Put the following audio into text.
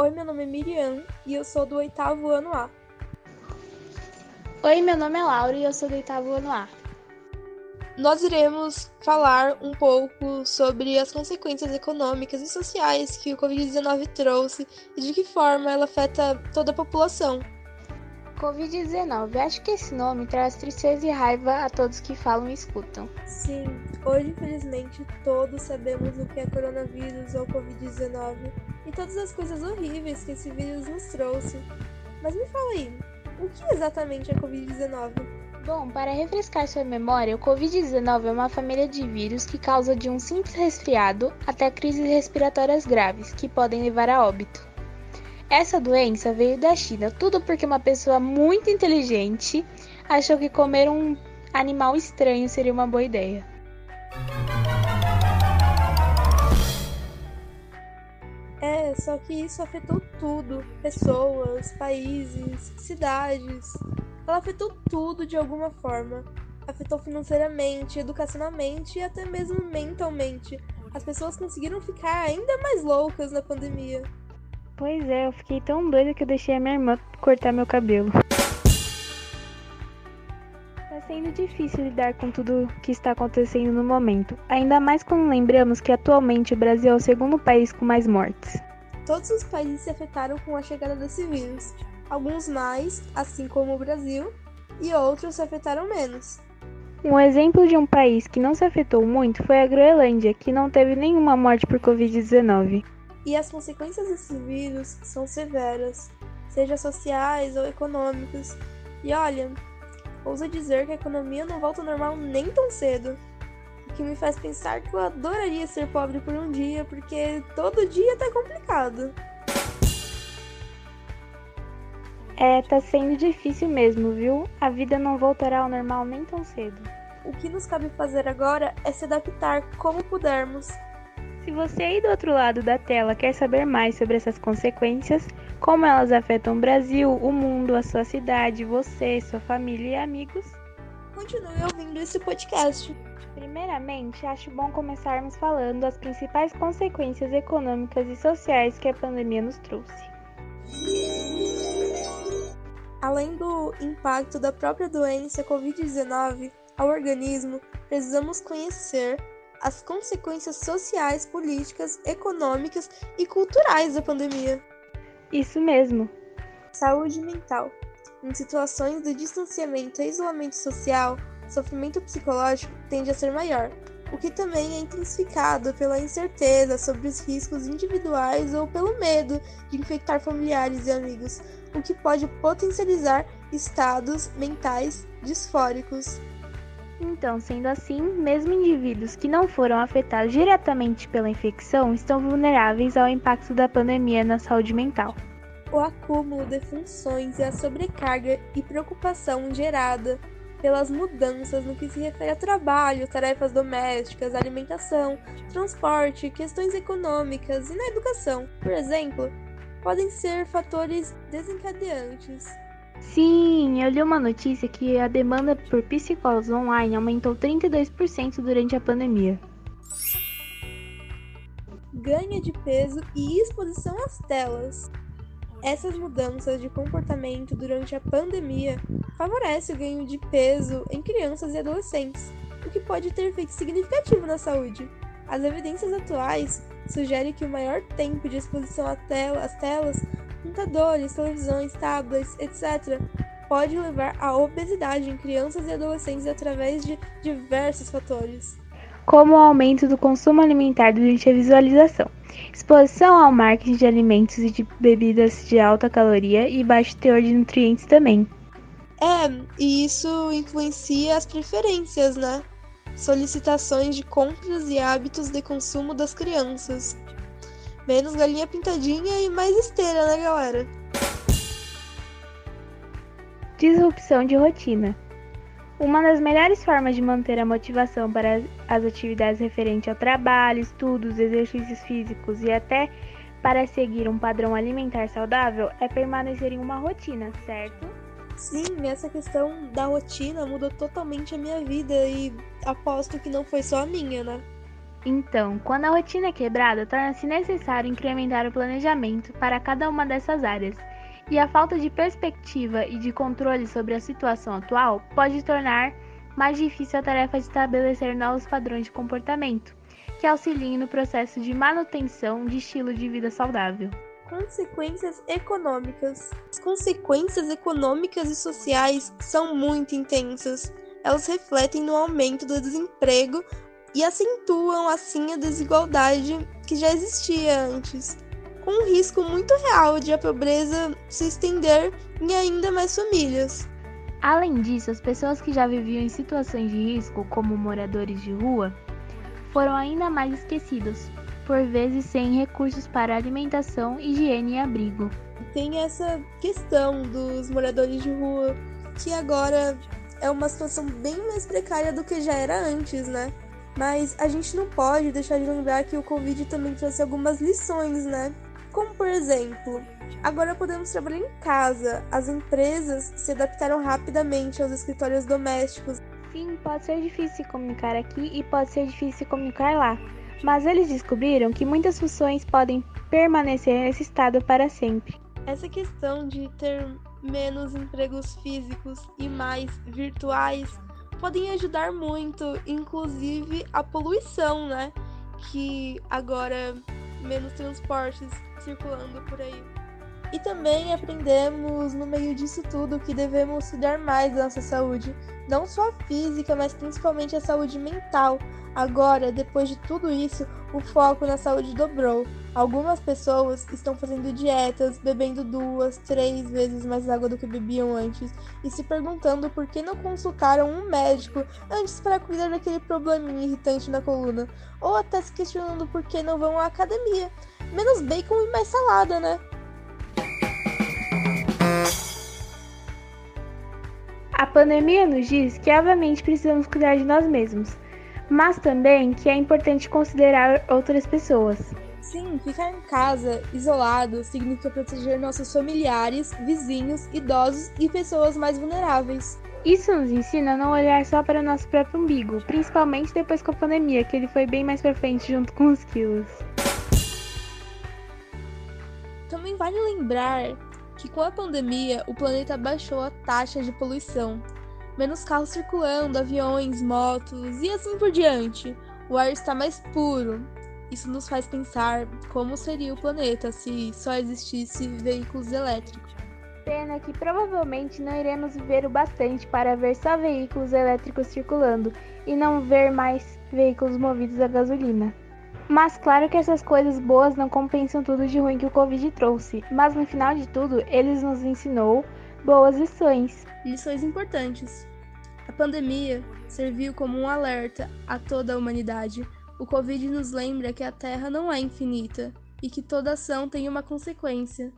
Oi, meu nome é Miriam e eu sou do oitavo ano A. Oi, meu nome é Laura e eu sou do oitavo ano A. Nós iremos falar um pouco sobre as consequências econômicas e sociais que o Covid-19 trouxe e de que forma ela afeta toda a população. Covid-19, acho que esse nome traz tristeza e raiva a todos que falam e escutam. Sim, hoje infelizmente todos sabemos o que é coronavírus ou Covid-19 e todas as coisas horríveis que esse vírus nos trouxe. Mas me fala aí, o que exatamente é Covid-19? Bom, para refrescar sua memória, o Covid-19 é uma família de vírus que causa de um simples resfriado até crises respiratórias graves, que podem levar a óbito. Essa doença veio da China, tudo porque uma pessoa muito inteligente achou que comer um animal estranho seria uma boa ideia. Só que isso afetou tudo: pessoas, países, cidades. Ela afetou tudo de alguma forma. Afetou financeiramente, educacionalmente e até mesmo mentalmente. As pessoas conseguiram ficar ainda mais loucas na pandemia. Pois é, eu fiquei tão doida que eu deixei a minha irmã cortar meu cabelo. Tá sendo difícil lidar com tudo que está acontecendo no momento, ainda mais quando lembramos que atualmente o Brasil é o segundo país com mais mortes. Todos os países se afetaram com a chegada desse vírus, alguns mais, assim como o Brasil, e outros se afetaram menos. Um exemplo de um país que não se afetou muito foi a Groenlândia, que não teve nenhuma morte por Covid-19. E as consequências desse vírus são severas, seja sociais ou econômicas. E olha, ouso dizer que a economia não volta ao normal nem tão cedo. Que me faz pensar que eu adoraria ser pobre por um dia, porque todo dia tá complicado. É, tá sendo difícil mesmo, viu? A vida não voltará ao normal nem tão cedo. O que nos cabe fazer agora é se adaptar como pudermos. Se você aí do outro lado da tela quer saber mais sobre essas consequências, como elas afetam o Brasil, o mundo, a sua cidade, você, sua família e amigos, continue ouvindo esse podcast. Primeiramente, acho bom começarmos falando das principais consequências econômicas e sociais que a pandemia nos trouxe. Além do impacto da própria doença Covid-19 ao organismo, precisamos conhecer as consequências sociais, políticas, econômicas e culturais da pandemia. Isso mesmo. Saúde mental. Em situações de distanciamento e isolamento social, sofrimento psicológico tende a ser maior, o que também é intensificado pela incerteza sobre os riscos individuais ou pelo medo de infectar familiares e amigos, o que pode potencializar estados mentais disfóricos. Então, sendo assim, mesmo indivíduos que não foram afetados diretamente pela infecção estão vulneráveis ao impacto da pandemia na saúde mental. O acúmulo de funções e a sobrecarga e preocupação gerada pelas mudanças no que se refere a trabalho, tarefas domésticas, alimentação, transporte, questões econômicas e na educação, por exemplo, podem ser fatores desencadeantes. Sim, eu li uma notícia que a demanda por psicólogos online aumentou 32% durante a pandemia. Ganha de peso e exposição às telas. Essas mudanças de comportamento durante a pandemia favorecem o ganho de peso em crianças e adolescentes, o que pode ter efeito significativo na saúde. As evidências atuais sugerem que o maior tempo de exposição às telas, computadores, televisões, tablets, etc., pode levar à obesidade em crianças e adolescentes através de diversos fatores. Como o aumento do consumo alimentar durante a visualização, exposição ao marketing de alimentos e de bebidas de alta caloria e baixo teor de nutrientes também. É, e isso influencia as preferências, né? solicitações de compras e hábitos de consumo das crianças. Menos galinha pintadinha e mais esteira, né, galera? Disrupção de rotina. Uma das melhores formas de manter a motivação para as atividades referentes ao trabalho, estudos, exercícios físicos e até para seguir um padrão alimentar saudável é permanecer em uma rotina, certo? Sim, essa questão da rotina mudou totalmente a minha vida e aposto que não foi só a minha, né? Então, quando a rotina é quebrada, torna-se necessário incrementar o planejamento para cada uma dessas áreas. E a falta de perspectiva e de controle sobre a situação atual pode tornar mais difícil a tarefa de estabelecer novos padrões de comportamento, que auxiliem no processo de manutenção de estilo de vida saudável. Consequências econômicas. As consequências econômicas e sociais são muito intensas. Elas refletem no aumento do desemprego e acentuam assim a desigualdade que já existia antes, um risco muito real de a pobreza se estender em ainda mais famílias. Além disso, as pessoas que já viviam em situações de risco, como moradores de rua, foram ainda mais esquecidos, por vezes sem recursos para alimentação, higiene e abrigo. Tem essa questão dos moradores de rua, que agora é uma situação bem mais precária do que já era antes, né? Mas a gente não pode deixar de lembrar que o Covid também trouxe algumas lições, né? Como por exemplo, agora podemos trabalhar em casa. As empresas se adaptaram rapidamente aos escritórios domésticos. Sim, pode ser difícil se comunicar aqui e pode ser difícil se comunicar lá. Mas eles descobriram que muitas funções podem permanecer nesse estado para sempre. Essa questão de ter menos empregos físicos e mais virtuais podem ajudar muito, inclusive a poluição, né? Que agora menos transportes circulando por aí. E também aprendemos no meio disso tudo que devemos cuidar mais da nossa saúde, não só a física, mas principalmente a saúde mental. Agora, depois de tudo isso, o foco na saúde dobrou. Algumas pessoas estão fazendo dietas, bebendo duas, três vezes mais água do que bebiam antes e se perguntando por que não consultaram um médico antes para cuidar daquele probleminha irritante na coluna, ou até se questionando por que não vão à academia. Menos bacon e mais salada, né? A pandemia nos diz que, obviamente, precisamos cuidar de nós mesmos, mas também que é importante considerar outras pessoas. Sim, ficar em casa, isolado, significa proteger nossos familiares, vizinhos, idosos e pessoas mais vulneráveis. Isso nos ensina a não olhar só para o nosso próprio umbigo, principalmente depois com a pandemia, que ele foi bem mais pra frente junto com os quilos. Também vale lembrar que com a pandemia o planeta baixou a taxa de poluição. Menos carros circulando, aviões, motos e assim por diante. O ar está mais puro. Isso nos faz pensar como seria o planeta se só existisse veículos elétricos. Pena que provavelmente não iremos viver o bastante para ver só veículos elétricos circulando e não ver mais veículos movidos a gasolina. Mas claro que essas coisas boas não compensam tudo de ruim que o Covid trouxe, mas no final de tudo, eles nos ensinou boas lições. Lições importantes. A pandemia serviu como um alerta a toda a humanidade. O Covid nos lembra que a Terra não é infinita e que toda ação tem uma consequência.